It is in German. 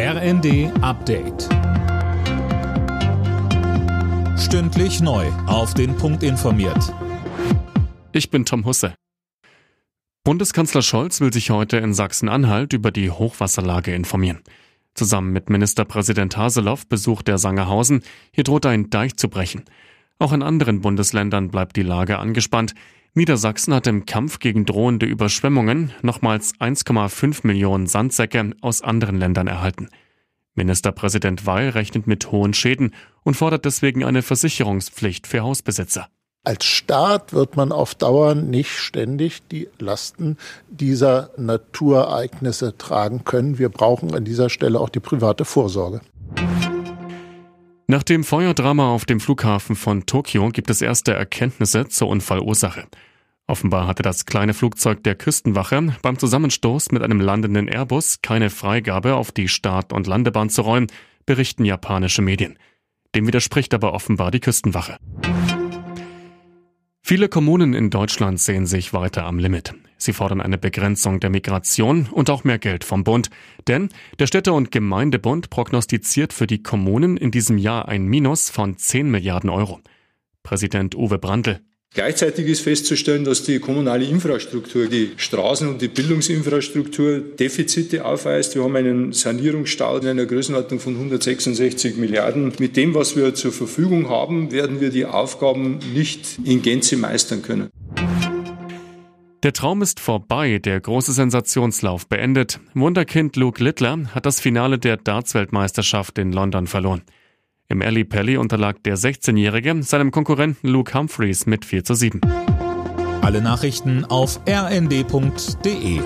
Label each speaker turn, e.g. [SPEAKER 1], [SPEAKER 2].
[SPEAKER 1] RND Update. Stündlich neu. Auf den Punkt informiert.
[SPEAKER 2] Ich bin Tom Husse. Bundeskanzler Scholz will sich heute in Sachsen-Anhalt über die Hochwasserlage informieren. Zusammen mit Ministerpräsident Haseloff besucht er Sangerhausen. Hier droht ein Deich zu brechen. Auch in anderen Bundesländern bleibt die Lage angespannt. Niedersachsen hat im Kampf gegen drohende Überschwemmungen nochmals 1,5 Millionen Sandsäcke aus anderen Ländern erhalten. Ministerpräsident Weil rechnet mit hohen Schäden und fordert deswegen eine Versicherungspflicht für Hausbesitzer.
[SPEAKER 3] Als Staat wird man auf Dauer nicht ständig die Lasten dieser Naturereignisse tragen können. Wir brauchen an dieser Stelle auch die private Vorsorge.
[SPEAKER 2] Nach dem Feuerdrama auf dem Flughafen von Tokio gibt es erste Erkenntnisse zur Unfallursache. Offenbar hatte das kleine Flugzeug der Küstenwache beim Zusammenstoß mit einem landenden Airbus keine Freigabe auf die Start- und Landebahn zu räumen, berichten japanische Medien. Dem widerspricht aber offenbar die Küstenwache. Viele Kommunen in Deutschland sehen sich weiter am Limit. Sie fordern eine Begrenzung der Migration und auch mehr Geld vom Bund. Denn der Städte- und Gemeindebund prognostiziert für die Kommunen in diesem Jahr ein Minus von 10 Milliarden Euro. Präsident Uwe Brandl.
[SPEAKER 4] Gleichzeitig ist festzustellen, dass die kommunale Infrastruktur, die Straßen- und die Bildungsinfrastruktur Defizite aufweist. Wir haben einen Sanierungsstau in einer Größenordnung von 166 Milliarden. Mit dem, was wir zur Verfügung haben, werden wir die Aufgaben nicht in Gänze meistern können.
[SPEAKER 2] Der Traum ist vorbei, der große Sensationslauf beendet. Wunderkind Luke Littler hat das Finale der Darts-Weltmeisterschaft in London verloren. Im Alley Pally unterlag der 16-Jährige seinem Konkurrenten Luke Humphreys mit 4 zu 7.
[SPEAKER 1] Alle Nachrichten auf rnd.de